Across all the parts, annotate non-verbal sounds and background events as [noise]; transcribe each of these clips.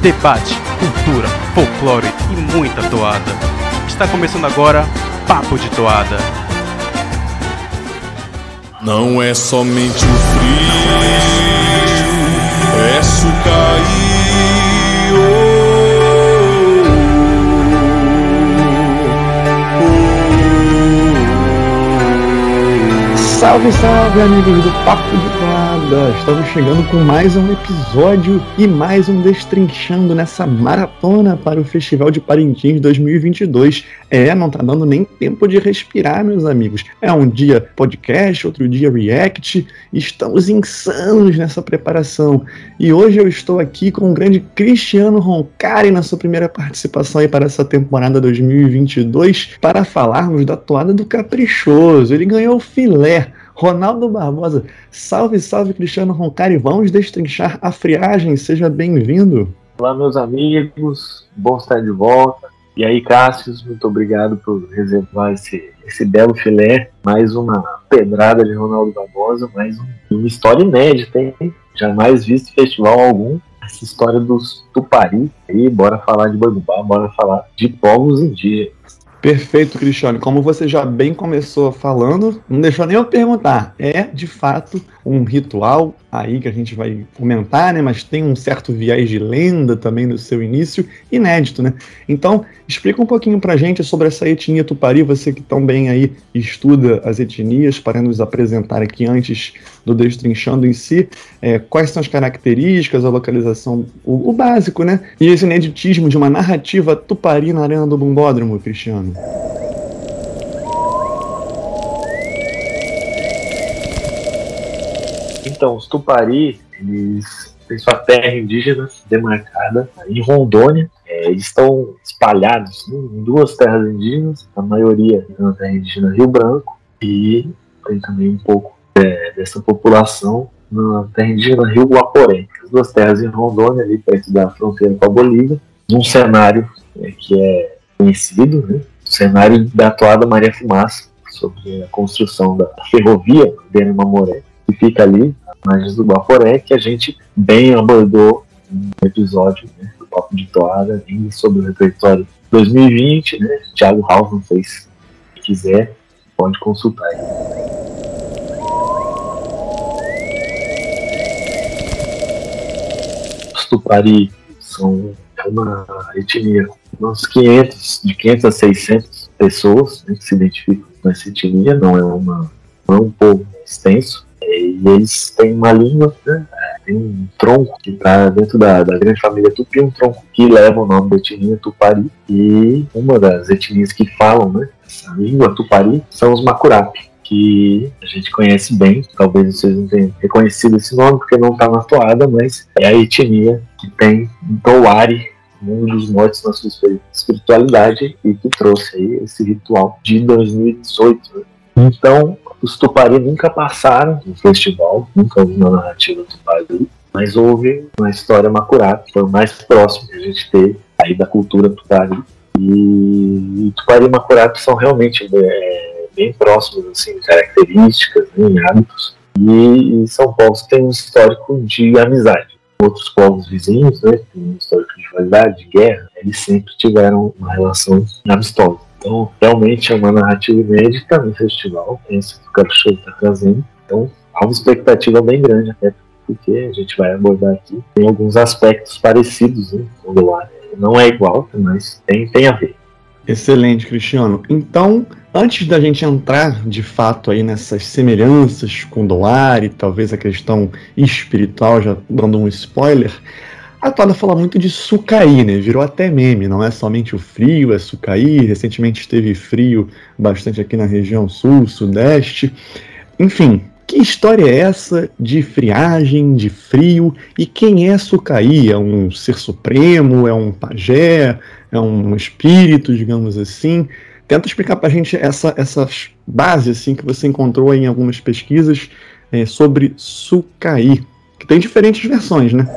debate, cultura, folclore e muita toada. Está começando agora Papo de Toada. Não é somente o frio, é sucaí. Salve, salve, amigos do Papo de Toada! Estamos chegando com mais um episódio e mais um Destrinchando nessa maratona para o Festival de Parintins 2022. É, não tá dando nem tempo de respirar, meus amigos. É um dia podcast, outro dia react. Estamos insanos nessa preparação. E hoje eu estou aqui com o grande Cristiano Roncari na sua primeira participação aí para essa temporada 2022 para falarmos da toada do Caprichoso. Ele ganhou o filé Ronaldo Barbosa, salve, salve Cristiano Roncari, vamos destrinchar a friagem, seja bem-vindo. Olá, meus amigos, bom estar de volta. E aí, Cássio, muito obrigado por reservar esse, esse belo filé. Mais uma pedrada de Ronaldo Barbosa, mais um, uma história inédita, hein? Jamais visto festival algum. Essa história dos Tupari. E bora falar de Bangubá, bora falar de povos indígenas. Perfeito, Cristiano. Como você já bem começou falando, não deixou nem eu perguntar. É, de fato, um ritual aí que a gente vai comentar, né? Mas tem um certo viés de lenda também no seu início, inédito, né? Então, explica um pouquinho pra gente sobre essa etnia tupari, você que também aí estuda as etnias, para nos apresentar aqui antes do Destrinchando em si, é, quais são as características, a localização, o, o, básico, né? E esse ineditismo de uma narrativa tupari na arena do Bumbódromo, Cristiano. Então, os Tupari, eles têm sua terra indígena demarcada em Rondônia. É, eles estão espalhados em duas terras indígenas, a maioria na terra indígena Rio Branco, e tem também um pouco é, dessa população na terra indígena Rio Guaporé. As duas terras em Rondônia, ali perto da fronteira com a Bolívia, num cenário é, que é conhecido, né, o cenário da atuada Maria Fumaça, sobre a construção da ferrovia Bena Mamoré, que fica ali margens do Baforé, que a gente bem abordou no episódio né, do Papo de Toada, sobre o repertório 2020, né? Thiago Halvan fez. Se quiser, pode consultar. Os Tupari são uma etnia, uns 500, de 500 a 600 pessoas né, que se identificam com essa etnia, não é, uma, não é um povo extenso, e eles têm uma língua, né? tem um tronco que está dentro da, da grande família Tupi, um tronco que leva o nome da etnia Tupari. E uma das etnias que falam né, essa língua Tupari são os Macurapi, que a gente conhece bem. Talvez vocês não tenham reconhecido esse nome porque não está na toada, mas é a etnia que tem Toari mundo dos mortos na sua espiritualidade e que trouxe aí esse ritual de 2018. Né? Então, os Tupari nunca passaram no festival, nunca houve uma narrativa Tupari, mas houve uma história Macurá, que foi o mais próximo que a gente teve aí da cultura Tupari. E Tupari e Macurá são realmente é, bem próximos assim, em características, né, em hábitos, e, e são povos que têm um histórico de amizade. Outros povos vizinhos, né, têm um histórico de rivalidade, de guerra, eles sempre tiveram uma relação amistosa. Então, realmente é uma narrativa inédita no festival, esse que o Caprichoso está trazendo. Então, há uma expectativa bem grande, até porque a gente vai abordar aqui. Tem alguns aspectos parecidos né, com o ar. Não é igual, mas tem, tem a ver. Excelente, Cristiano. Então, antes da gente entrar de fato aí nessas semelhanças com Doar e talvez a questão espiritual, já dando um spoiler, a toada fala muito de sucaí, né? Virou até meme, não é somente o frio, é sucaí. Recentemente esteve frio bastante aqui na região sul, sudeste. Enfim, que história é essa de friagem, de frio? E quem é Sucaí? É um ser supremo? É um pajé? É um espírito, digamos assim? Tenta explicar pra gente essa, essa base assim, que você encontrou em algumas pesquisas é, sobre Sucaí. Que tem diferentes versões, né?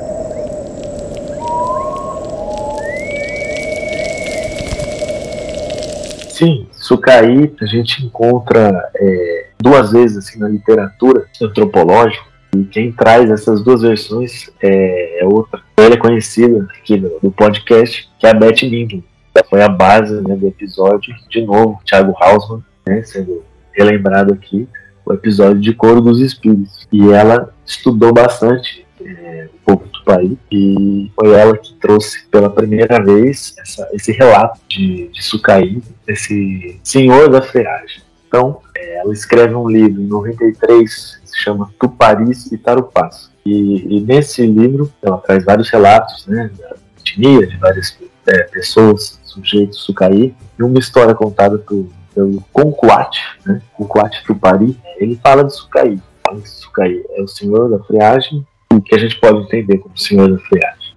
Sim, Sucaí a gente encontra é, duas vezes assim na literatura antropológica e quem traz essas duas versões é, é outra velha conhecida aqui do, do, podcast, que é a Beth Mingle. Ela foi a base né, do episódio, de novo, Thiago Hausmann, né, sendo relembrado aqui, o episódio de Coro dos Espíritos. E ela estudou bastante é, o povo Tupari e foi ela que trouxe pela primeira vez essa, esse relato de, de Sucaí, esse senhor da freagem. Então, é, ela escreve um livro em 93, se chama Tuparis e Tarupás. E, e, nesse livro ela traz vários relatos né, da etnia, de várias é, pessoas, sujeitos, Sucaí, e uma história contada por, pelo Concuate, né, Tupari, ele fala de Sucaí. Fala que Sucaí é o senhor da friagem, o que a gente pode entender como senhor da friagem.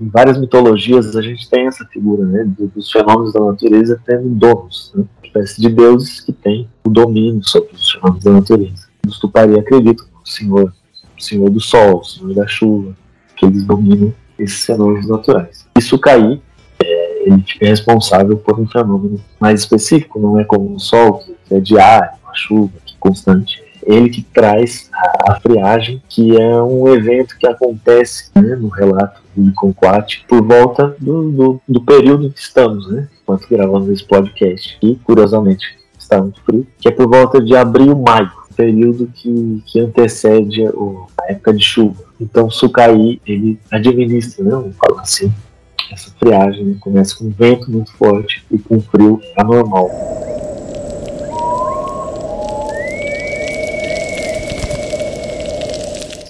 Em várias mitologias a gente tem essa figura né, dos fenômenos da natureza tendo donos, né, espécie de deuses que têm o domínio sobre os fenômenos da natureza. Os Tupari acreditam no senhor Senhor do Sol, Senhor da Chuva, que eles dominam esses fenômenos naturais. E Sucaí, é, ele é responsável por um fenômeno mais específico, não é como o Sol, que é diário, a chuva, que é constante. Ele que traz a, a friagem, que é um evento que acontece né, no relato do Conquat por volta do, do, do, período que estamos, né? Enquanto gravamos esse podcast. E, curiosamente, está muito frio, que é por volta de abril, maio período que, que antecede a época de chuva. Então, Sucaí, ele administra, né, vamos falar assim, essa friagem. Né, começa com vento muito forte e com frio anormal.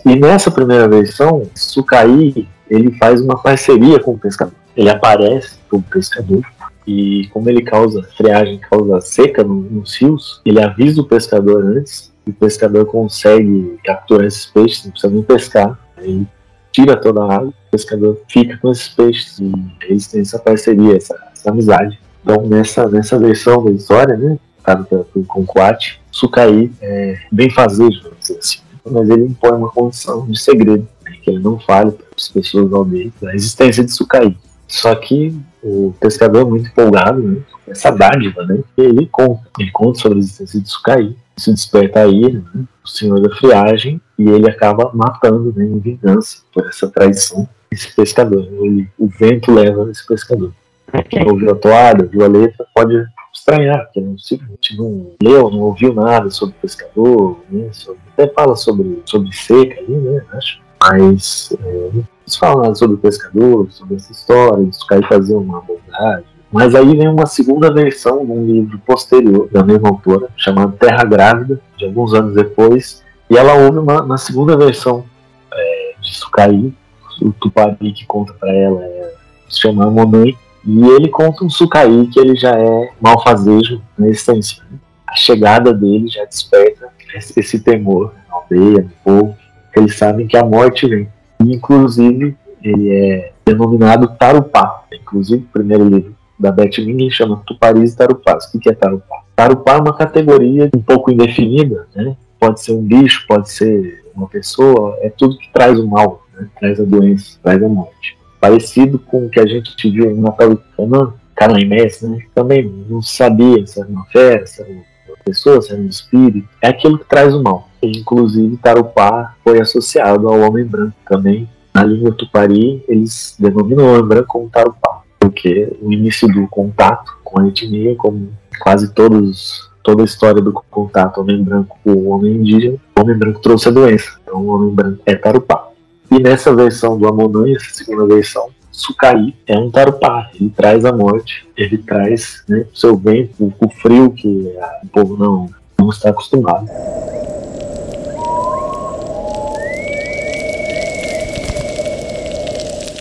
E nessa primeira versão, Sucaí ele faz uma parceria com o pescador. Ele aparece como pescador e como ele causa friagem, causa seca nos rios, ele avisa o pescador antes o pescador consegue capturar esses peixes, não precisa nem pescar. Aí tira toda a água, o pescador fica com esses peixes e eles têm essa parceria, essa, essa amizade. Então, nessa, nessa versão da história, né, contada pelo Conquat, Sucaí é bem fazejo, vamos dizer assim. Mas ele impõe uma condição de segredo, né, que ele não fale para as pessoas do aldeia da existência de Sucaí. Só que o pescador é muito empolgado, né, com essa dádiva, né, ele conta. Ele conta sobre a existência de Sucaí se desperta aí né, o senhor da friagem e ele acaba matando né, em vingança por essa traição esse pescador. Ele, o vento leva esse pescador. Quem [laughs] ouviu a toada, viu a letra, pode estranhar, porque não, simplesmente não leu, não ouviu nada sobre pescador, né, sobre, até fala sobre, sobre seca ali, né, acho, mas é, não fala nada sobre pescador, sobre essa história, isso cai fazer uma abordagem, mas aí vem uma segunda versão de um livro posterior, da mesma autora, chamado Terra Grávida, de alguns anos depois, e ela ouve uma, uma segunda versão é, de Sucaí, o Tupari que conta para ela é, se chama Monei, e ele conta um Sucaí que ele já é malfazejo na essência. A chegada dele já desperta esse, temor na aldeia, no povo, eles sabem que a morte vem. E, inclusive, ele é denominado Tarupá. Inclusive, o primeiro livro da Beth Mingley chama Tuparis e Tarupás. O que é Tarupá? Tarupá é uma categoria um pouco indefinida, né? Pode ser um bicho, pode ser uma pessoa, é tudo que traz o mal, né? traz a doença, traz a morte. Parecido com o que a gente viu em Canaã, Canaã Messi, né? Também não sabia se era uma fera, se era uma pessoa, se era um espírito. É aquilo que traz o mal. E, inclusive, Tarupá foi associado ao homem branco também. Na língua tupari, eles denominam o homem branco como Tarupá porque o início do contato com a etnia, como quase todos toda a história do contato homem branco com o homem indígena, o homem branco trouxe a doença. Então o homem branco é tarupá. E nessa versão do Amonã, essa segunda versão, Sucaí é um tarupá. Ele traz a morte, ele traz né, o seu vento, o frio que o povo não, não está acostumado.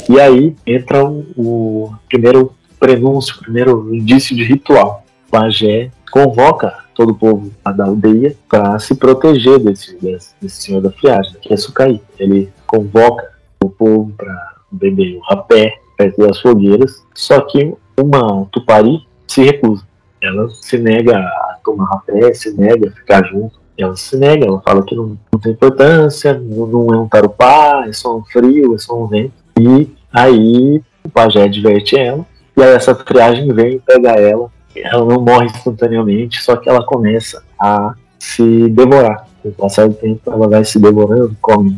E aí entra o, o primeiro prenúncio, o primeiro indício de ritual. Pajé convoca todo o povo da aldeia para se proteger desse, desse, desse, senhor da friagem, que é Sucaí. Ele convoca o povo para beber o rapé perto das fogueiras, só que uma tupari se recusa. Ela se nega a tomar rapé, se nega a ficar junto. Ela se nega, ela fala que não, não tem importância, não, não é um tarupá, é só um frio, é só um vento. E Aí o pajé adverte ela, e aí essa triagem vem pegar ela. Ela não morre instantaneamente, só que ela começa a se devorar. Com o passar do tempo, ela vai se devorando, come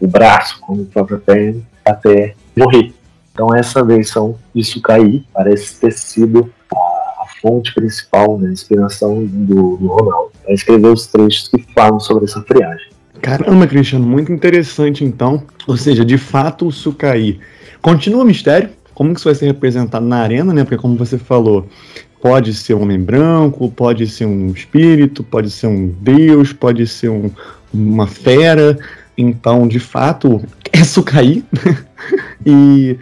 o braço, come a própria perna. até morrer. Então essa versão de Sucaí parece ter sido a, fonte principal, né, a inspiração do, do Ronaldo para escrever os trechos que falam sobre essa friagem. Caramba, Cristiano, muito interessante então. Ou seja, de fato o Sucaí continua mistério. Como que isso vai ser representado na arena, né? Porque como você falou, pode ser um homem branco, pode ser um espírito, pode ser um deus, pode ser um, uma fera. Então, de fato, [laughs] é Sucaí. [laughs] e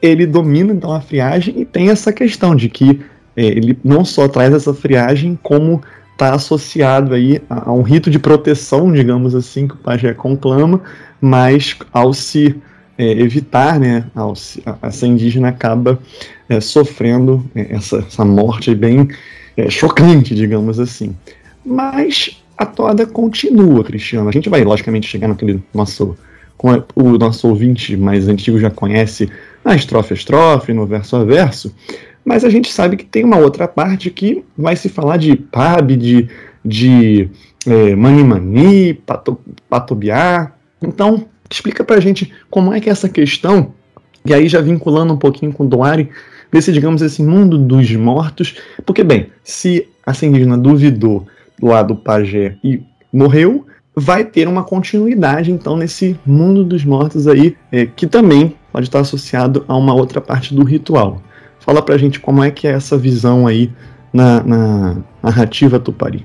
ele domina então a friagem e tem essa questão de que é, ele não só traz essa friagem, como está associado aí a, a, um rito de proteção, digamos assim, que o pajé conclama, mas ao se é, evitar, né, a, essa indígena acaba é, sofrendo é, essa, essa morte bem é, chocante, digamos assim. Mas a toada continua, Cristiano. A gente vai, logicamente, chegar naquele nosso. O nosso ouvinte mais antigo já conhece, na estrofe a estrofe, no verso a verso. Mas a gente sabe que tem uma outra parte que vai se falar de pab, de, de é, mani-mani, pato, patobiar. Então, explica pra gente como é que é essa questão, e aí já vinculando um pouquinho com o Doari, desse, digamos, esse mundo dos mortos. Porque, bem, se a indígena duvidou lá do pajé e morreu, vai ter uma continuidade, então, nesse mundo dos mortos aí, é, que também pode estar associado a uma outra parte do ritual. Fala pra gente como é que é essa visão aí na, na narrativa Tupari.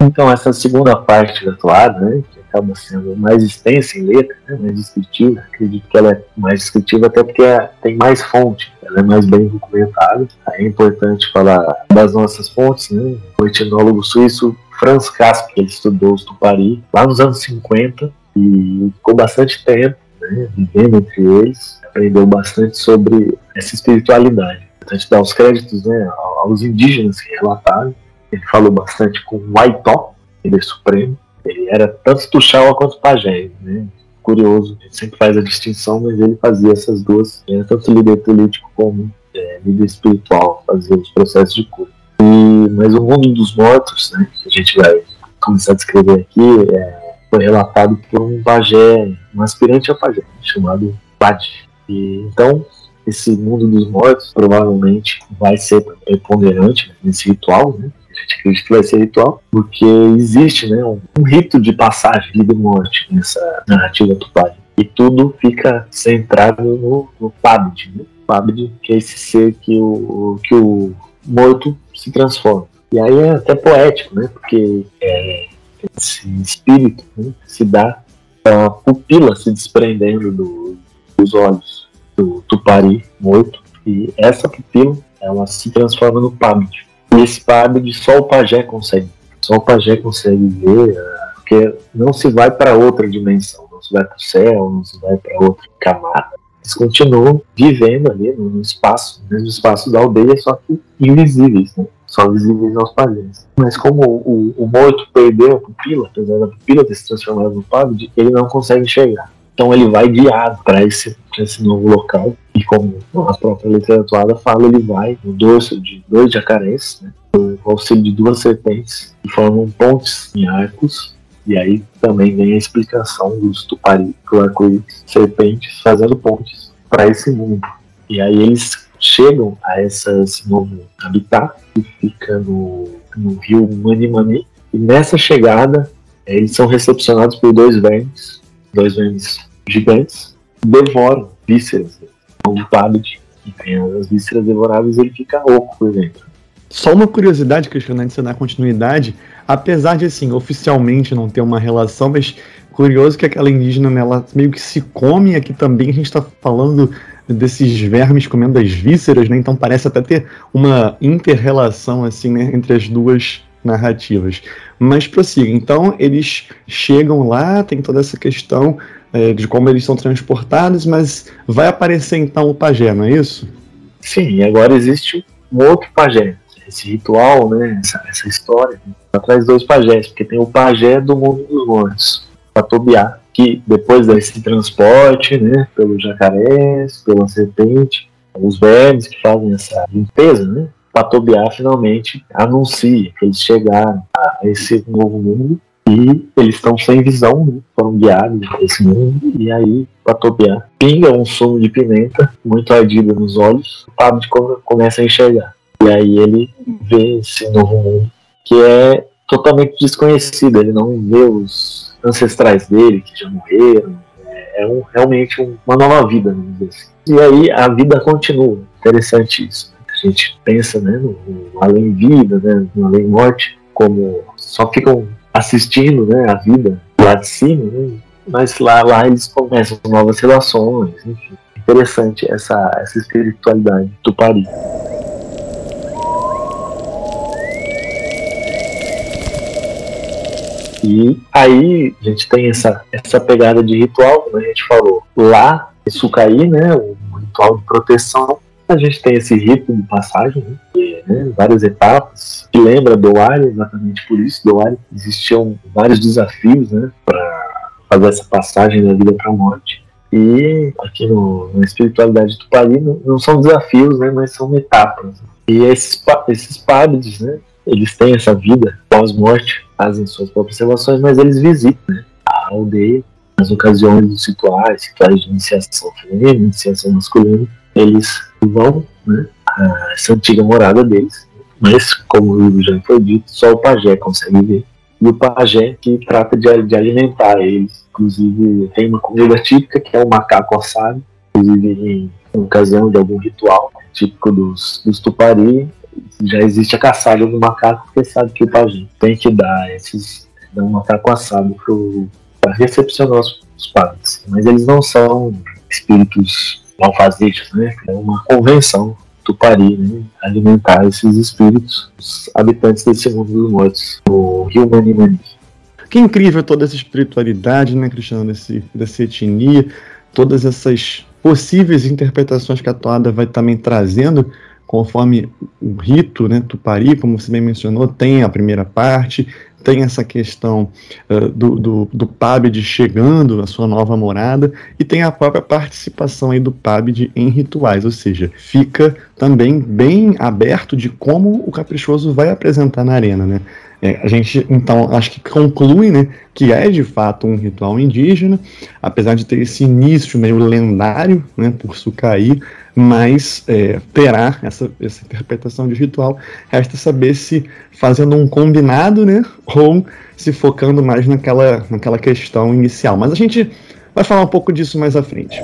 Então, essa segunda parte da toada, né, que acaba sendo mais extensa em letra, né, mais descritiva, acredito que ela é mais descritiva até porque é, tem mais fonte, ela é mais bem documentada. É importante falar das nossas fontes, né, o etnólogo suíço Franz Casp, ele estudou os Tupari lá nos anos 50 e ficou bastante tempo né, vivendo entre eles, aprendeu bastante sobre essa espiritualidade importante dar os créditos né, aos indígenas que relataram. Ele falou bastante com o Waitó, líder supremo. Ele era tanto Tuxaua quanto Pajé. Né? Curioso, a gente sempre faz a distinção, mas ele fazia essas duas. Ele era tanto líder político como é, líder espiritual, fazia os processos de cura. E, mas o mundo dos mortos, né, que a gente vai começar a descrever aqui, é, foi relatado por um pajé, um aspirante a pajé, chamado Padi. E, então, esse mundo dos mortos provavelmente vai ser preponderante nesse ritual, né? A gente acredita que vai ser ritual, porque existe né, um, um rito de passagem, vida e morte nessa narrativa Tupari. E tudo fica centrado no, no Pabid, né? Pabid, que é esse ser que o, que o morto se transforma. E aí é até poético, né? Porque é, esse espírito né, se dá a pupila se desprendendo do, dos olhos do Tupari morto, e essa pupila ela se transforma no Pabid. E esse Pabid só o pajé consegue. Só o pajé consegue ver, é, porque não se vai para outra dimensão, não se vai para o céu, não se vai para outra camada. Eles continuam vivendo ali no espaço, no mesmo espaço da aldeia, só que invisíveis, né? só visíveis aos pajés. Mas como o, o, morto perdeu a pupila, apesar da pupila ter se transformado no Pabid, ele não consegue enxergar. Então ele vai guiado para esse, esse novo local. E como a própria literatura fala, ele vai no dorso de dois jacarés, né, com auxílio de duas serpentes, que formam pontes em arcos. E aí também vem a explicação dos tupari, do arco-íris, serpentes fazendo pontes para esse mundo. E aí eles chegam a essa, esse novo habitat, que fica no, no rio Manimani. E nessa chegada, eles são recepcionados por dois vermes, dois vermes gigantes devoram vísceras. O tablet que tem as vísceras devoráveis, ele fica oco por dentro. Só uma curiosidade, Cristiano, antes de dar continuidade, apesar de, assim, oficialmente não ter uma relação, mas curioso que aquela indígena, né, ela meio que se come, aqui também a gente está falando desses vermes comendo as vísceras, né, então parece até ter uma inter-relação, assim, né, entre as duas narrativas. Mas prossiga, então eles chegam lá, tem toda essa questão é, de como eles são transportados, mas vai aparecer então o pajé, não é isso? Sim, agora existe um outro pajé. Esse ritual, né, essa, essa história, atrás dois pajés, porque tem o pajé do mundo dos mortos, Patobiá, que depois desse transporte, né, pelos jacarés, pela serpente, os vermes que fazem essa limpeza, né, Patobiá finalmente anuncia que eles chegaram a esse novo mundo E eles estão sem visão, né? foram guiados esse mundo, e aí, para topear, pinga um sumo de pimenta, muito ardido nos olhos, o Pablo começa a enxergar. E aí ele vê esse novo mundo, que é totalmente desconhecido, ele não vê os ancestrais dele, que já morreram, é, é um, realmente uma nova vida, vamos dizer assim. E aí a vida continua, interessante isso. A gente pensa né, no, no além-vida, né, no além-morte, como só ficam assistindo né, a vida lá de cima, né? mas lá, lá eles começam novas relações, enfim. Interessante essa, essa espiritualidade do Paris. E aí a gente tem essa, essa pegada de ritual, como a gente falou. Lá, em Sucaí, né, o ritual de proteção, a gente tem esse rito de passagem, né, que, né, várias etapas, que lembra Doari, exatamente por isso. Doari existiam vários desafios né, para fazer essa passagem da vida para a morte. E aqui no, na espiritualidade do Pali não, não, são desafios, né, mas são etapas. E esses, esses padres, né, eles têm essa vida pós-morte, fazem suas próprias relações, mas eles visitam né, a aldeia nas ocasiões dos rituais, rituais de iniciação feminina, iniciação masculina, eles vão né, a essa antiga morada deles. Mas, como já foi dito, só o pajé consegue ver. E o pajé que trata de, de alimentar eles. Inclusive, tem uma comida típica que é o macaco assado. Inclusive, em ocasião de algum ritual típico dos, dos tupari, já existe a caçada do macaco, porque sabe que o pajé tem que dar esses dar um macaco assado para recepcionar os, os padres. Mas eles não são espíritos malfazejos, né? É uma convenção Tupari, né? alimentar esses espíritos, os habitantes desse mundo dos mortos, o Rio Manimani. Que incrível toda essa espiritualidade, né, Cristiano, desse, dessa etnia, todas essas possíveis interpretações que a toada vai também trazendo conforme o rito, né, Tupari, como você bem mencionou, tem a primeira parte, tem essa questão uh, do, do, do PABD chegando à sua nova morada e tem a própria participação aí do PABD em rituais, ou seja, fica também bem aberto de como o Caprichoso vai apresentar na arena, né? É, a gente, então, acho que conclui né, que é de fato um ritual indígena, apesar de ter esse início meio lendário né, por Sucaí, mas é, terá essa, essa interpretação de ritual. Resta saber se fazendo um combinado, né, ou se focando mais naquela, naquela questão inicial. Mas a gente vai falar um pouco disso mais à frente.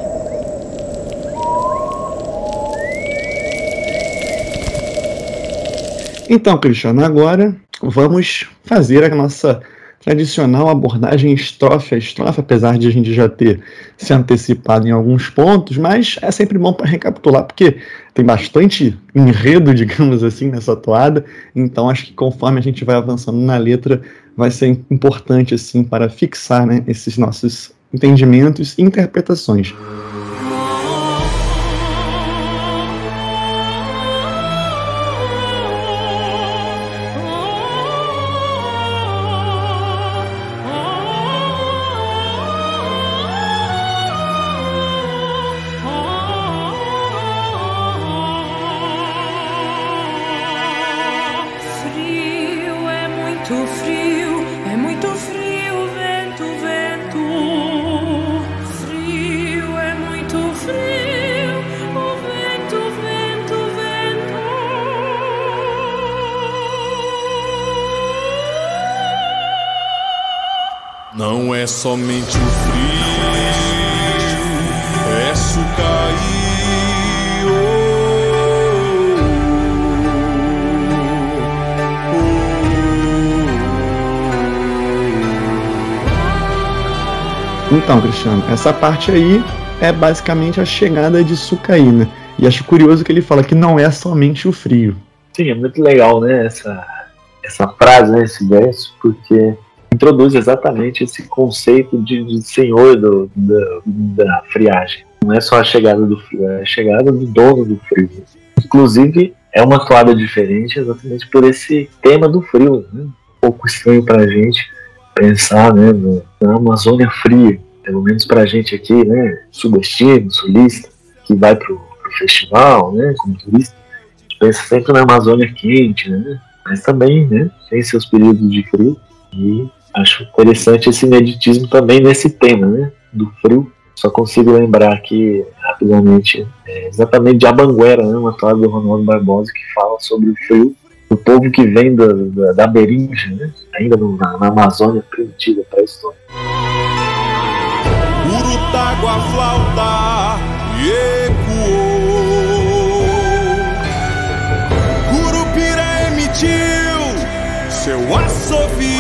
Então, Cristiano, agora vamos fazer a nossa tradicional abordagem estrofe a estrofe, apesar de a gente já ter se antecipado em alguns pontos, mas é sempre bom para recapitular, porque tem bastante enredo, [laughs] digamos assim, nessa toada, então acho que conforme a gente vai avançando na letra, vai ser importante assim para fixar né, esses nossos entendimentos e interpretações. Então, Cristiano, essa parte aí é basicamente a chegada de Sucaí, né? E acho curioso que ele fala que não é somente o frio. Sim, é muito legal, né? Essa, essa frase, né? esse verso, porque introduz exatamente esse conceito de, de senhor do, da, da friagem. Não é só a chegada do frio, é a chegada do dono do frio. Inclusive, é uma toada diferente exatamente por esse tema do frio. Né? Um pouco estranho para a gente pensar né, na Amazônia fria, pelo menos para a gente aqui, né, sudestino, sulista, que vai para o festival, né, como turista, a gente pensa sempre na Amazônia quente, né, mas também né, tem seus períodos de frio. E acho interessante esse meditismo também nesse tema, né? Do frio. Só consigo lembrar aqui rapidamente é, exatamente de Abanguera, né? Uma história do Ronaldo Barbosa que fala sobre o frio do povo que vem da, da, da né? ainda no, na, na, Amazônia primitiva pré-histórica. Urutágua flauta e ecoou. Curupira emitiu seu assovio.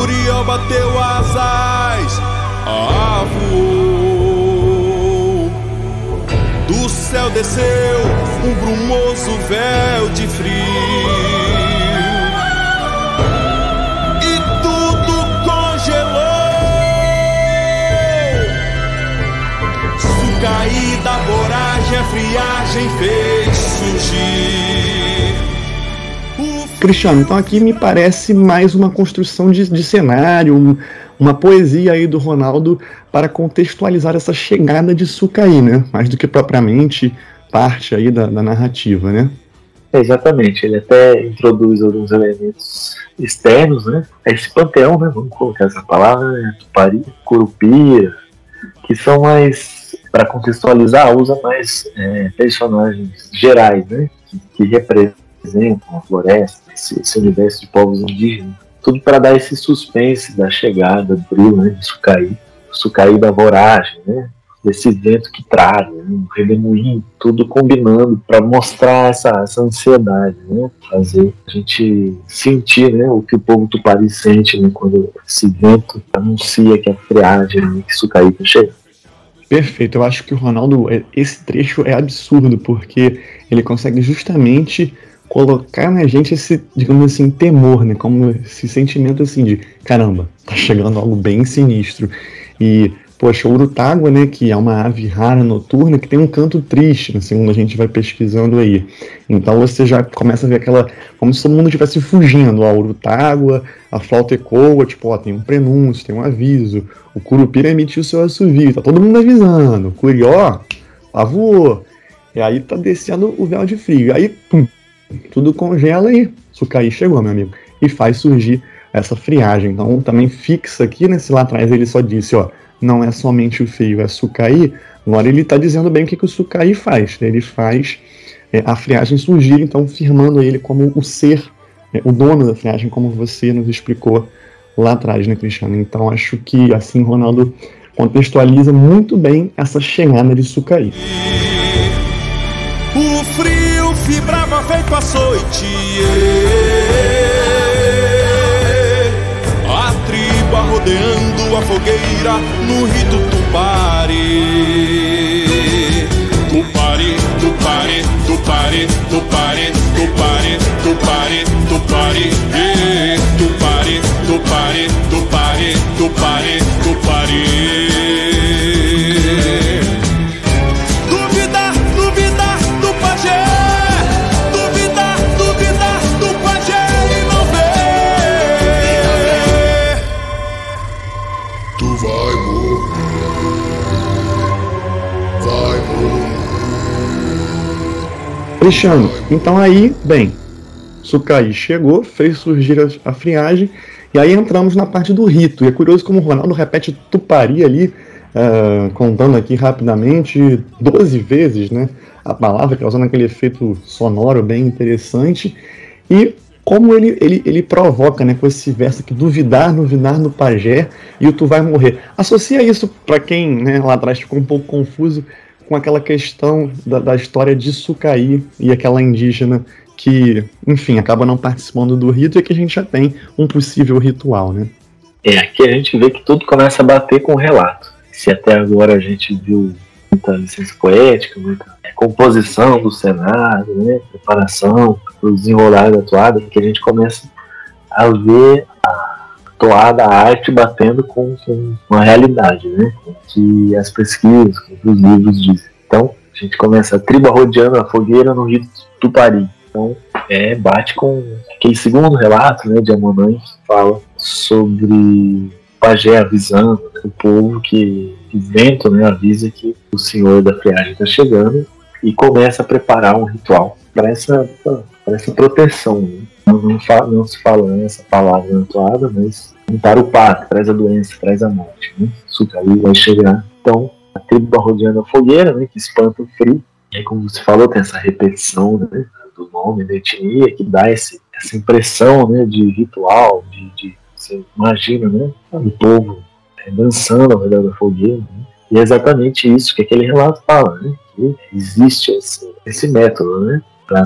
Uriel bateu asas, voou. Do céu desceu um brumoso véu de frio Sucaí da voragem, a friagem fez surgir Cristiano, então aqui me parece mais uma construção de, de cenário, uma poesia aí do Ronaldo para contextualizar essa chegada de Sucaí, né? Mais do que propriamente parte aí da, da narrativa, né? É, exatamente, ele até introduz alguns elementos externos, né? Esse panteão, né? Vamos colocar essa palavra, né? Tupari, Curupira, que são mais, para contextualizar, usa mais é, personagens gerais, né? Que, que representam a floresta, esse, esse universo de povos indígenas. Tudo para dar esse suspense da chegada do brilho né, de Sucaí, Sucaí da voragem, né, desse vento que traga, né, um redemoinho, tudo combinando para mostrar essa, essa ansiedade, né, fazer a gente sentir né, o que o povo tupari sente né, quando esse vento anuncia que a friagem, né, que Sucaí está chegando. Perfeito, eu acho que o Ronaldo, é, esse trecho é absurdo, porque ele consegue justamente colocar na gente esse, digamos assim, temor, né? Como esse sentimento assim de caramba, tá chegando algo bem sinistro. E, poxa, Urutágua, né, que é uma ave rara noturna que tem um canto triste, né, segundo a gente vai pesquisando aí. Então você já começa a ver aquela. como se todo mundo estivesse fugindo. Ó, Urutágua, a flauta ecoa, tipo, ó, tem um prenúncio, tem um aviso. O Curupira emitiu seu assovio, tá todo mundo avisando. O Curió, voou. E aí tá descendo o véu de frio. Aí, pum, tudo congela e Sucaí chegou, meu amigo, e faz surgir essa friagem. Então também fixa aqui, nesse lá atrás ele só disse, ó, não é somente o frio, é Sucaí. Agora ele está dizendo bem o que, que o Sucaí faz. Ele faz é, a friagem surgir, então firmando ele como o ser, é, o dono da friagem, como você nos explicou lá atrás, né, Cristiano? Então acho que assim Ronaldo contextualiza muito bem essa chegada de Sucaí. O frio vibrava feito açoite. Rodeando a fogueira no rito tupari. Tupari, tupari, tupari, tupari, tupari, tupari, tupari, tupari, tupari, tupari, tupari, tupari. Cristiano, então aí, bem, Sucaí chegou, fez surgir a, a, friagem, e aí entramos na parte do rito. E é curioso como o Ronaldo repete tupari ali, uh, contando aqui rapidamente, 12 vezes, né? A palavra, causando aquele efeito sonoro bem interessante. E como ele, ele, ele provoca, né, com esse verso aqui, duvidar, duvidar no pajé e o tu vai morrer. Associa isso para quem né, lá atrás ficou um pouco confuso com aquela questão da, da história de Sucaí e aquela indígena que, enfim, acaba não participando do rito e que a gente já tem um possível ritual, né? É, aqui a gente vê que tudo começa a bater com o relato. Se até agora a gente viu muita licença poética, muita composição do cenário, né, preparação desenrolar da toada, que a gente começa a ver a toada, a arte batendo com, com uma realidade, né? Que as pesquisas, que os livros dizem. Então, a gente começa a tribo rodeando a fogueira no rio Tupari. Então, é, bate com aquele segundo relato né, de Amonã que fala sobre pajé avisando né, o povo que o vento né, avisa que o senhor da friagem está chegando e começa a preparar um ritual para essa parece proteção. Né? Não, não, fala, não, se fala essa palavra atuada, mas um tarupá, que traz a doença, traz a morte. Né? Sucari vai chegar. Então, a tribo rodeando a fogueira, né, que espanta o frio. E aí, como você falou, tem essa repetição né, do nome da etnia, que dá esse, essa impressão né, de ritual, de, de você imagina né, o povo é, dançando ao redor da fogueira. Né? E é exatamente isso que aquele relato fala, né? que existe esse, esse método né? para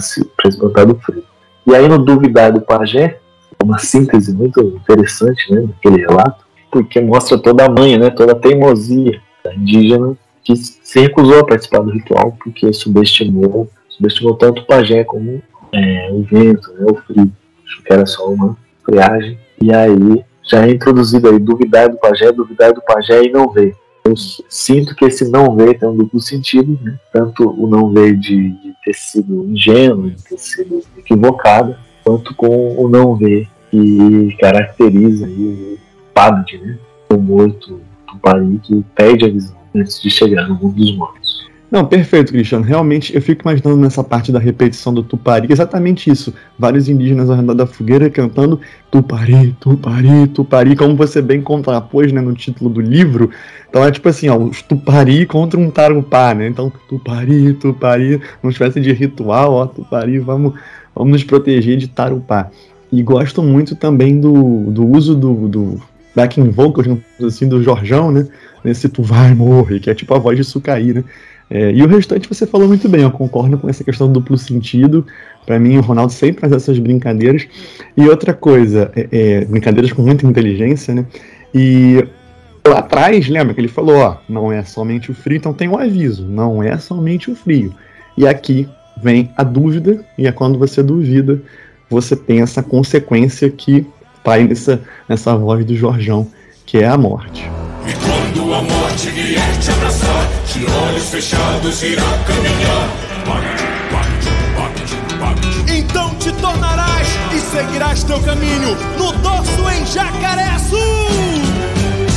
espantar do frio. E aí, no Duvidar do Pajé, uma síntese muito interessante né, daquele relato, porque mostra toda a manha, né, toda a teimosia da indígena que se recusou a participar do ritual porque subestimou, subestimou tanto o pajé como é, o vento, né, o frio. Acho que era só uma friagem. E aí já é introduzido aí duvidar do pajé, duvidar do pajé e não ver. Eu sinto que esse não ver tem um duplo sentido, né? tanto o não ver de, de ter sido ingênuo, de ter sido equivocado, quanto com o não ver que caracteriza aí o Pabde, né? o morto Tupari que perde a visão antes de chegar no mundo dos mortos. Não, perfeito, Cristiano. Realmente, eu fico imaginando nessa parte da repetição do Tupari, exatamente isso. Vários indígenas ao redor da fogueira cantando Tupari, Tupari, Tupari, como você bem contrapôs né, no título do livro. Então é tipo assim, ó, os Tupari contra um Tarupá, né? Então, Tupari, Tupari, uma espécie de ritual, ó, Tupari, vamos, vamos nos proteger de Tarupá. E gosto muito também do, do uso do, do backing vocals, assim, do Jorjão, né? Nesse Tu Vai Morrer, que é tipo a voz de Sucaí, né? É, e o restante você falou muito bem, eu concordo com essa questão do duplo sentido. Para mim, o Ronaldo sempre faz essas brincadeiras. E outra coisa, é, é, brincadeiras com muita inteligência, né? E lá atrás, lembra que ele falou: ó, não é somente o frio, então tem um aviso, não é somente o frio. E aqui vem a dúvida, e é quando você duvida, você tem essa consequência que tá aí nessa, nessa voz do Jorjão, que é a morte. E quando a morte vier te abraçar, de olhos fechados irá caminhar. Então te tornarás e seguirás teu caminho no dorso em Jacaré Sul.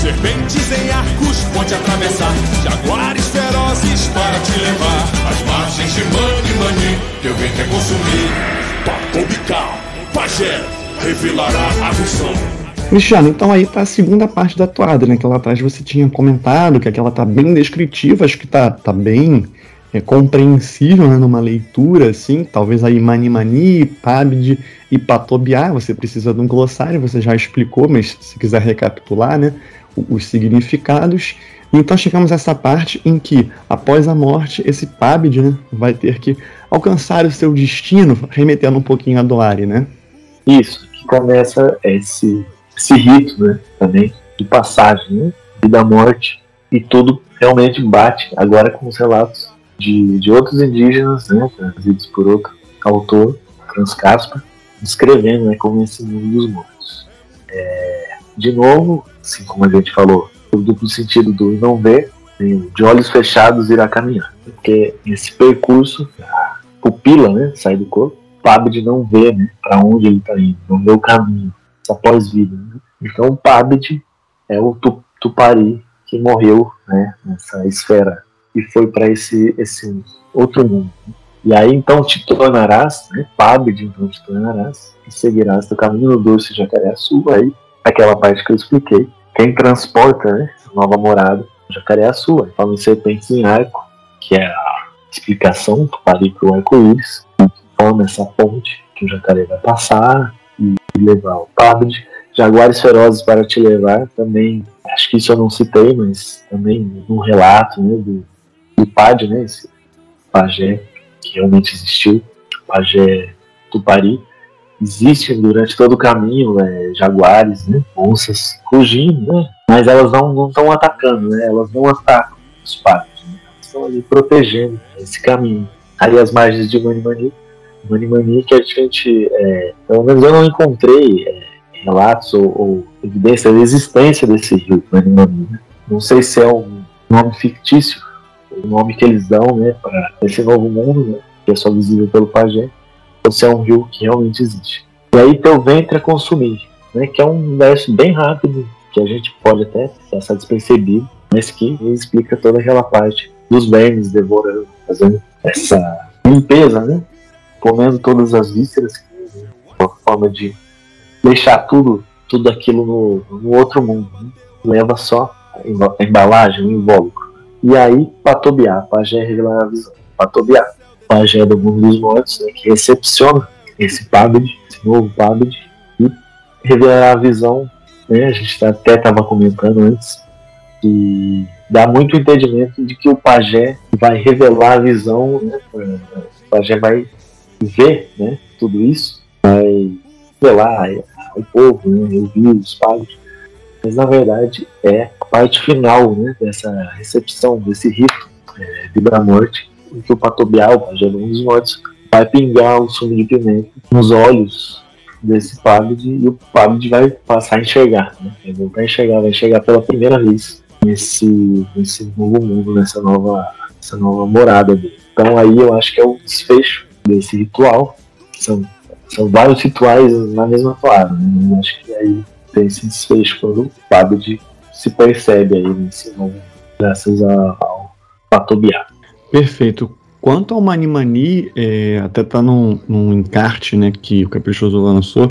Serpentes em arcos pode atravessar, jaguares ferozes para te levar. As margens de Mani Mani, teu vento é consumir. Papobical, pajé, revelará a visão. Cristiano, então aí tá a segunda parte da toada, né? Que lá atrás você tinha comentado que aquela tá bem descritiva, acho que tá, tá bem é, compreensível né, numa leitura, assim, talvez aí Mani Mani, Pabd e Patobiá, você precisa de um glossário, você já explicou, mas se quiser recapitular, né, os significados. Então chegamos a essa parte em que, após a morte, esse Pabd, né, vai ter que alcançar o seu destino, remetendo um pouquinho a Doari, né? Isso, que começa esse esse rito, né, também, de passagem, né, vida morte, e tudo realmente bate agora com os relatos de, de outros indígenas, né, trazidos por outro autor, Franz Casper, descrevendo né, como esse mundo dos mortos. É, de novo, assim como a gente falou, o duplo sentido do não ver, de olhos fechados irá caminhar, porque esse percurso, a pupila, né, sai do corpo, sabe de não ver, né, para onde ele está indo, não ver o caminho, essa pós-vida. Né? Então o Pabit é o Tupari que morreu né, nessa esfera e foi para esse, esse outro mundo. E aí então te tornarás, né, então te tornarás, e seguirás teu caminho no doce Jacareaçu, aí aquela parte que eu expliquei. Quem transporta né, nova morada, Jacareaçu, aí fala em serpentes em arco, que é a explicação do Pari para o arco-íris, forma essa ponte que o jacaré vai passar, e levar o Pabd. Jaguares Ferozes para te levar também, acho que isso eu não citei, mas também no relato né, do, do Pad, né, esse pajé que realmente existiu, pajé Tupari, existem durante todo o caminho é, jaguares, né, onças rugindo, né, mas elas não estão atacando, né, elas não atacam os patos, né, estão ali protegendo esse caminho. Ali as margens de Mani Mani Money Money que a gente, é, pelo menos eu não encontrei é, relatos ou, ou evidência da existência desse rio Money. Né? Não sei se é um nome fictício, o nome que eles dão né, para esse novo mundo, né, que é só visível pelo pajé, ou é um rio que realmente existe. E aí teu ventre é consumir, né, que é um verso bem rápido, que a gente pode até passar despercebido, mas que explica toda aquela parte dos vermes devorando, fazendo essa limpeza, né? comendo todas as vísceras, uma forma de deixar tudo, tudo aquilo no, no outro mundo. Né? Leva só a embalagem, o invólucro. E aí, Patobiá, pajé revelar a visão. Patobiá, pajé do mundo dos mortos, né, que recepciona esse Pábide, esse novo Pábide, e revelar a visão. Né, a gente até estava comentando antes, que dá muito entendimento de que o pajé vai revelar a visão, né, o pajé vai ver né, tudo isso, vai revelar ao povo, né, ouvir os padres. Mas na verdade é a parte final né, dessa recepção, desse rito é, de morte, que o Patobial, o dos mortos, vai pingar o sumo de pimenta nos olhos desse Pábide e o Pábide vai passar a enxergar. Né? Vai voltar a enxergar, vai enxergar pela primeira vez nesse, nesse novo mundo, nessa nova, nessa nova morada dele. Então aí eu acho que é o desfecho desse ritual. São, são vários rituais na mesma palavra. Né? Eu acho que aí tem esse desfecho quando o Pábide se percebe aí nesse novo, graças ao Patobiá. Perfeito. Quanto ao Manimani, é, até tá num, num encarte né, que o Caprichoso lançou,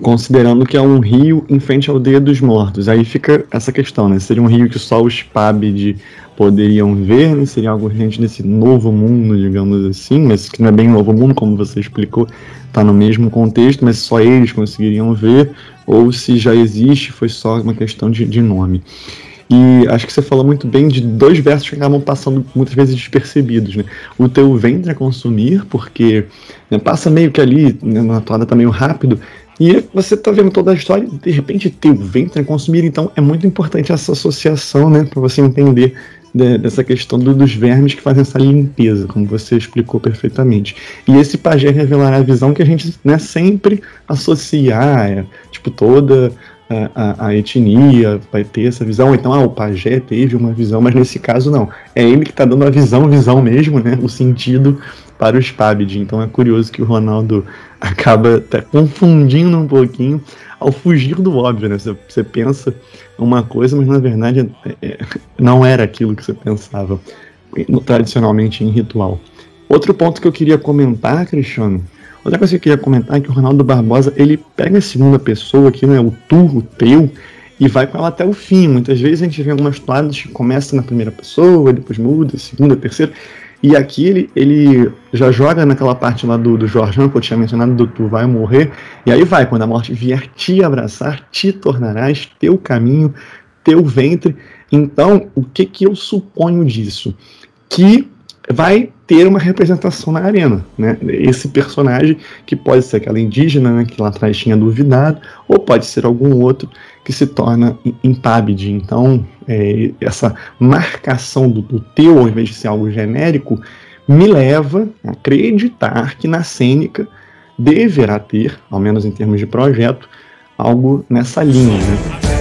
considerando que é um rio em frente ao Aldeia dos Mortos. Aí fica essa questão, né? Seria um rio que só os Pabid poderiam ver, né? Seria algo recente desse novo mundo, digamos assim, mas que não é bem novo mundo, como você explicou, está no mesmo contexto, mas só eles conseguiriam ver, ou se já existe, foi só uma questão de, de nome. E acho que você falou muito bem de dois versos que acabam passando muitas vezes despercebidos, né? O teu ventre a consumir, porque né, passa meio que ali, né, na toada tá meio rápido, e você tá vendo toda a história, de repente teu ventre a consumir, então é muito importante essa associação, né, para você entender de, dessa questão do, dos vermes que fazem essa limpeza, como você explicou perfeitamente. E esse pajé revelará a visão que a gente né, sempre associa, ah, é, tipo, toda a, a, etnia vai ter essa visão, então ah, o pajé teve uma visão, mas nesse caso não. É ele que está dando a visão, visão mesmo, né? O sentido para os Pabid. Então é curioso que o Ronaldo [laughs] acaba até confundindo um pouquinho ao fugir do óbvio, né? Você, você pensa uma coisa, mas na verdade é, é, não era aquilo que você pensava tradicionalmente em ritual. Outro ponto que eu queria comentar, Cristiano, Outra coisa que eu queria comentar é que o Ronaldo Barbosa ele pega a segunda pessoa aqui, né, o tu, o teu, e vai com ela até o fim. Muitas vezes a gente vê algumas toadas que começam na primeira pessoa, depois muda, segunda, terceira. E aqui ele, ele já joga naquela parte lá do, do Jorjão que eu tinha mencionado, do tu vai morrer. E aí vai, quando a morte vier te abraçar, te tornarás teu caminho, teu ventre. Então, o que, que eu suponho disso? Que vai ter uma representação na arena, né? Esse personagem que pode ser aquela indígena, né, que lá atrás tinha duvidado, ou pode ser algum outro que se torna impábide. Então, é, essa marcação do, do teu, ao invés de ser algo genérico, me leva a acreditar que na cênica deverá ter, ao menos em termos de projeto, algo nessa linha. Né?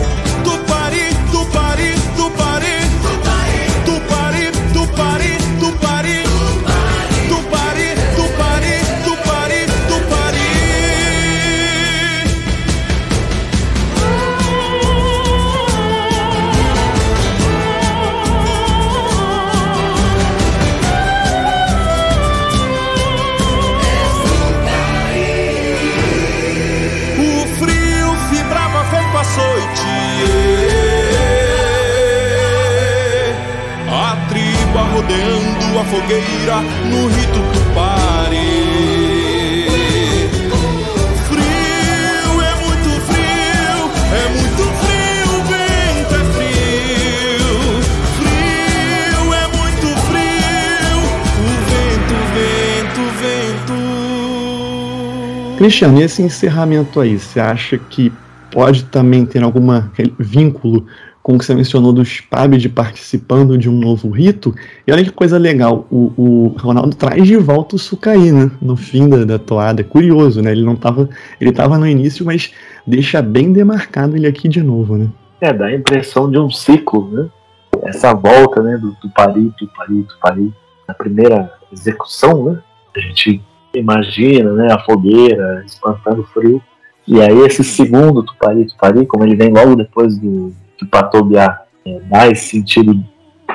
Cristiano, e esse encerramento aí, você acha que pode também ter algum vínculo com o que você mencionou dos PABs participando de um novo rito. E olha que coisa legal, o, o Ronaldo traz de volta o Sucaí, né? No fim da, da toada. É curioso, né? Ele não tava. Ele tava no início, mas deixa bem demarcado ele aqui de novo, né? É, dá a impressão de um ciclo, né? Essa volta, né? Do Tupari, Tupari, Tupari. Na primeira execução, né? A gente imagina, né? A fogueira espantando o frio. E aí esse segundo Tupari, Tupari, como ele vem logo depois do, que Patobiá é, dá esse sentido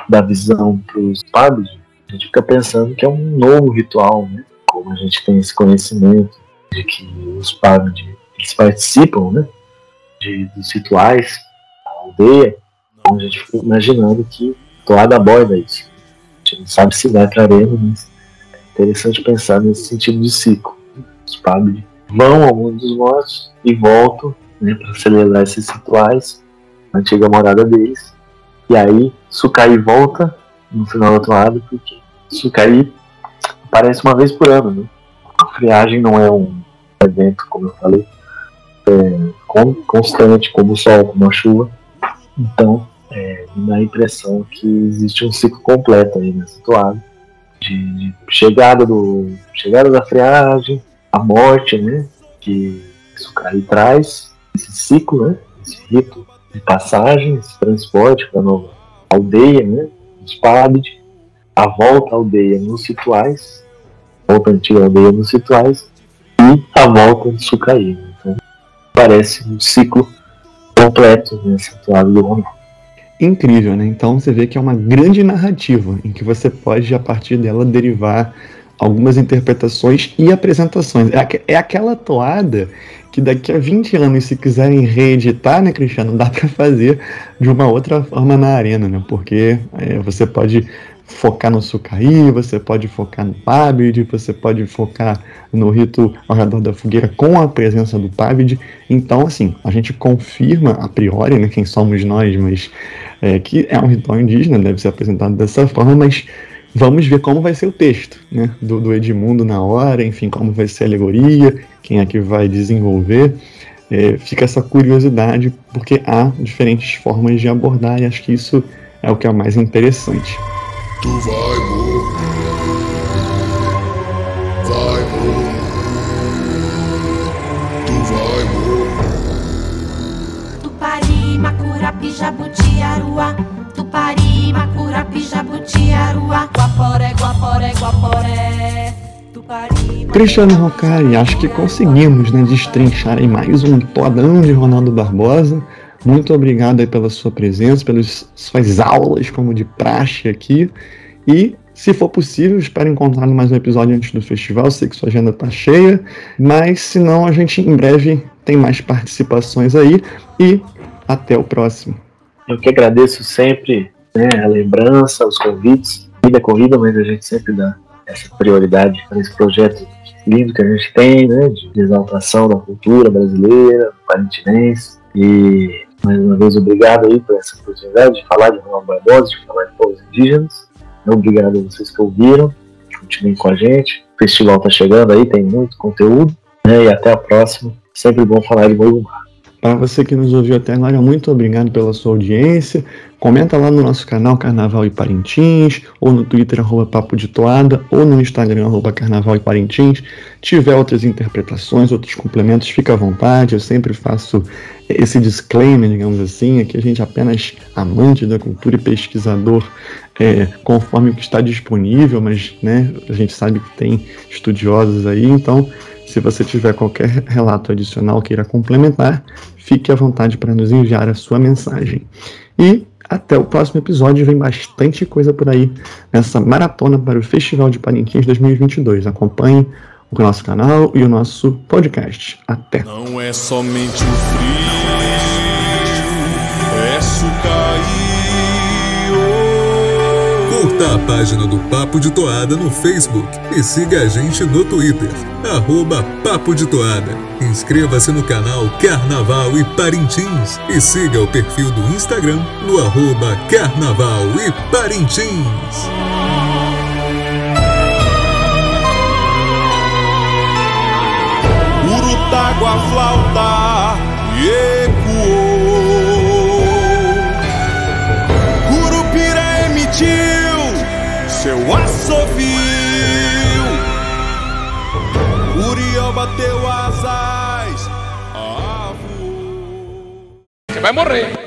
da visão para os padres, a gente fica pensando que é um novo ritual, né? como a gente tem esse conhecimento de que os eles participam né, de, dos rituais da aldeia, então a gente fica imaginando que toada aborda isso. A gente não sabe se vai para arena, mas é interessante pensar nesse sentido de ciclo. Os pagos vão ao mundo dos mortos e voltam né, para celebrar esses rituais na antiga morada deles. E aí Sukai volta no final da toada, porque Sukai aparece uma vez por ano. Né? A friagem não é um evento, como eu falei, é, constante, como o sol, como a chuva. Então, é, me dá a impressão que existe um ciclo completo aí nessa toada. De, chegada, do, chegada da friagem, a morte, né? Que Sukai traz, esse ciclo, né? Esse rito de passagem, esse transporte para nova aldeia, né? Os Pavid, a volta à aldeia nos rituais, volta à antiga aldeia nos rituais, e a volta de Sukai. Então, parece um ciclo completo nesse ritual do Ronaldo incrível, né? Então você vê que é uma grande narrativa em que você pode, a partir dela, derivar algumas interpretações e apresentações. É, é aquela toada que daqui a 20 anos, se quiserem reeditar, né, Cristiano, dá para fazer de uma outra forma na arena, né? Porque é, você pode focar no Sucaí, você pode focar no Pábide, você pode focar no rito ao redor da fogueira com a presença do Pábide. Então, assim, a gente confirma a priori, né, quem somos nós, mas é, que é um ritual indígena, deve ser apresentado dessa forma, mas vamos ver como vai ser o texto né, do, do Edmundo na hora, enfim, como vai ser a alegoria, quem é que vai desenvolver. É, fica essa curiosidade, porque há diferentes formas de abordar, e acho que isso é o que é mais interessante. Tu vai morrer, vai morrer, tu vai morrer. Tupari, Macurapi, Jabutiaruá, Tupari, Macurapi, Jabutiaruá, Guaporé, Guaporé, Guaporé. Cristiano Rocari, acho que conseguimos né, destrinchar em mais um todão de Ronaldo Barbosa. Muito obrigado pela sua presença, pelas suas aulas, como de praxe aqui. E, se for possível, espero encontrar mais um episódio antes do festival. Sei que sua agenda está cheia, mas se não, a gente em breve tem mais participações aí. E até o próximo. Eu que agradeço sempre né, a lembrança, os convites. Vida corrida, mas a gente sempre dá essa prioridade para esse projeto lindo que a gente tem, né, de exaltação da cultura brasileira, parintinense. E mais uma vez, obrigado aí por essa oportunidade de falar de Ronaldo Barbosa, de falar de povos indígenas. Obrigado a vocês que ouviram. Continuem com a gente. O festival está chegando aí, tem muito conteúdo. Né? E até a próxima. Sempre bom falar de Mogumar. Para você que nos ouviu até agora, muito obrigado pela sua audiência. Comenta lá no nosso canal Carnaval e Parintins, ou no Twitter, arroba Papo de Toada, ou no Instagram, arroba Carnaval e Parintins. Tiver outras interpretações, outros complementos, fica à vontade. Eu sempre faço esse disclaimer, digamos assim, é que a gente é apenas amante da cultura e pesquisador é, conforme o que está disponível, mas né, a gente sabe que tem estudiosos aí, então se você tiver qualquer relato adicional queira complementar, fique à vontade para nos enviar a sua mensagem. E até o próximo episódio, vem bastante coisa por aí nessa maratona para o Festival de Parintins 2022. Acompanhe o nosso canal e o nosso podcast. Até! Não é somente o frio, é. Curta a página do Papo de Toada no Facebook e siga a gente no Twitter, arroba Papo de Toada. Inscreva-se no canal Carnaval e Parintins e siga o perfil do Instagram no arroba Carnaval e Parintins. Urutaga flauta e bateu asas. Ah, Você vai morrer.